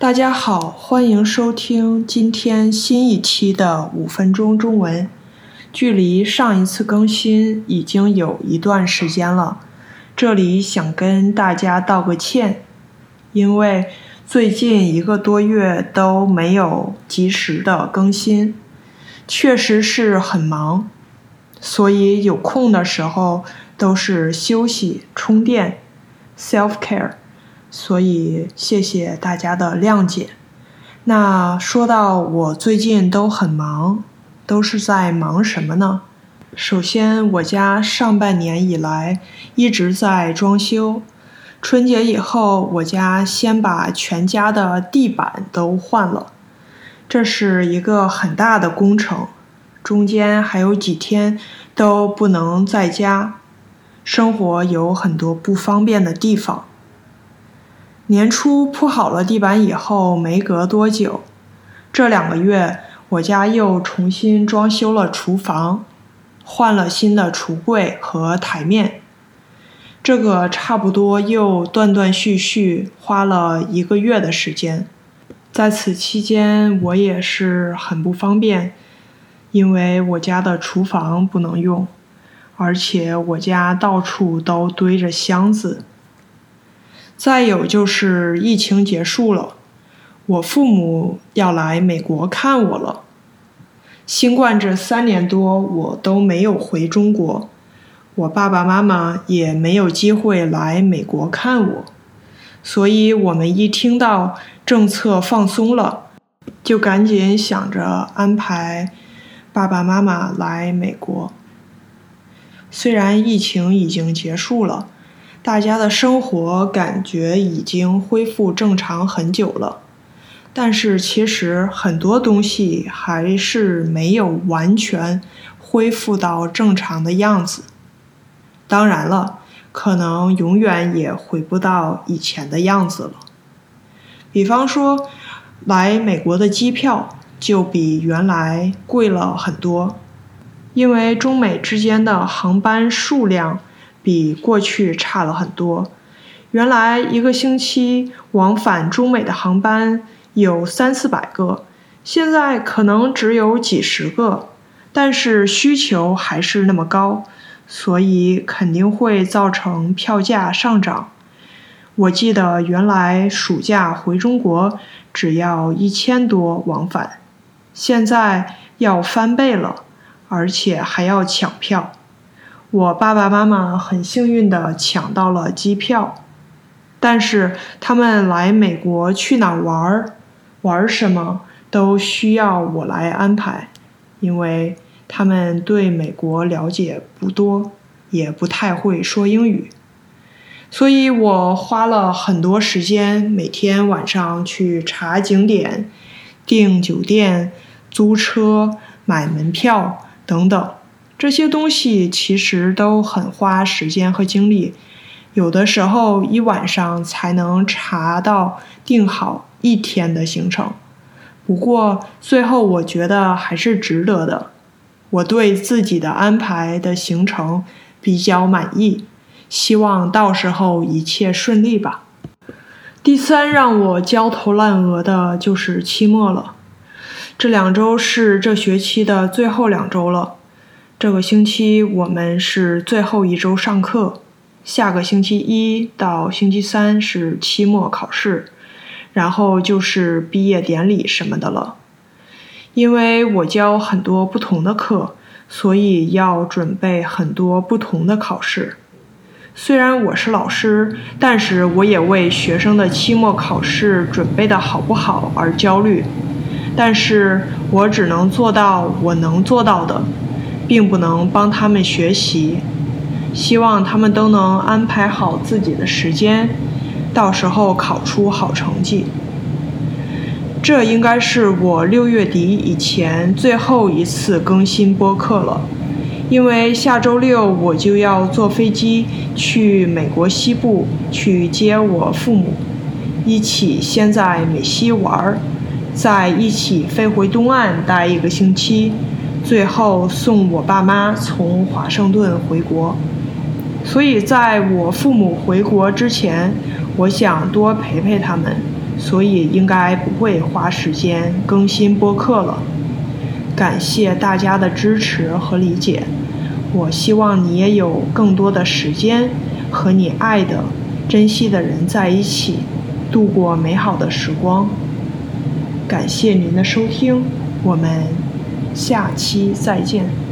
大家好，欢迎收听今天新一期的五分钟中文。距离上一次更新已经有一段时间了，这里想跟大家道个歉，因为最近一个多月都没有及时的更新，确实是很忙，所以有空的时候都是休息、充电、self care，所以谢谢大家的谅解。那说到我最近都很忙。都是在忙什么呢？首先，我家上半年以来一直在装修。春节以后，我家先把全家的地板都换了，这是一个很大的工程。中间还有几天都不能在家，生活有很多不方便的地方。年初铺好了地板以后，没隔多久，这两个月。我家又重新装修了厨房，换了新的橱柜和台面。这个差不多又断断续续花了一个月的时间。在此期间，我也是很不方便，因为我家的厨房不能用，而且我家到处都堆着箱子。再有就是疫情结束了。我父母要来美国看我了。新冠这三年多，我都没有回中国，我爸爸妈妈也没有机会来美国看我，所以我们一听到政策放松了，就赶紧想着安排爸爸妈妈来美国。虽然疫情已经结束了，大家的生活感觉已经恢复正常很久了。但是其实很多东西还是没有完全恢复到正常的样子。当然了，可能永远也回不到以前的样子了。比方说，来美国的机票就比原来贵了很多，因为中美之间的航班数量比过去差了很多。原来一个星期往返中美的航班。有三四百个，现在可能只有几十个，但是需求还是那么高，所以肯定会造成票价上涨。我记得原来暑假回中国只要一千多往返，现在要翻倍了，而且还要抢票。我爸爸妈妈很幸运的抢到了机票，但是他们来美国去哪玩儿？玩什么都需要我来安排，因为他们对美国了解不多，也不太会说英语，所以我花了很多时间，每天晚上去查景点、订酒店、租车、买门票等等，这些东西其实都很花时间和精力，有的时候一晚上才能查到订好。一天的行程，不过最后我觉得还是值得的。我对自己的安排的行程比较满意，希望到时候一切顺利吧。第三，让我焦头烂额的就是期末了。这两周是这学期的最后两周了。这个星期我们是最后一周上课，下个星期一到星期三是期末考试。然后就是毕业典礼什么的了，因为我教很多不同的课，所以要准备很多不同的考试。虽然我是老师，但是我也为学生的期末考试准备的好不好而焦虑。但是我只能做到我能做到的，并不能帮他们学习。希望他们都能安排好自己的时间。到时候考出好成绩，这应该是我六月底以前最后一次更新播客了，因为下周六我就要坐飞机去美国西部去接我父母，一起先在美西玩儿，再一起飞回东岸待一个星期，最后送我爸妈从华盛顿回国，所以在我父母回国之前。我想多陪陪他们，所以应该不会花时间更新播客了。感谢大家的支持和理解，我希望你也有更多的时间和你爱的、珍惜的人在一起，度过美好的时光。感谢您的收听，我们下期再见。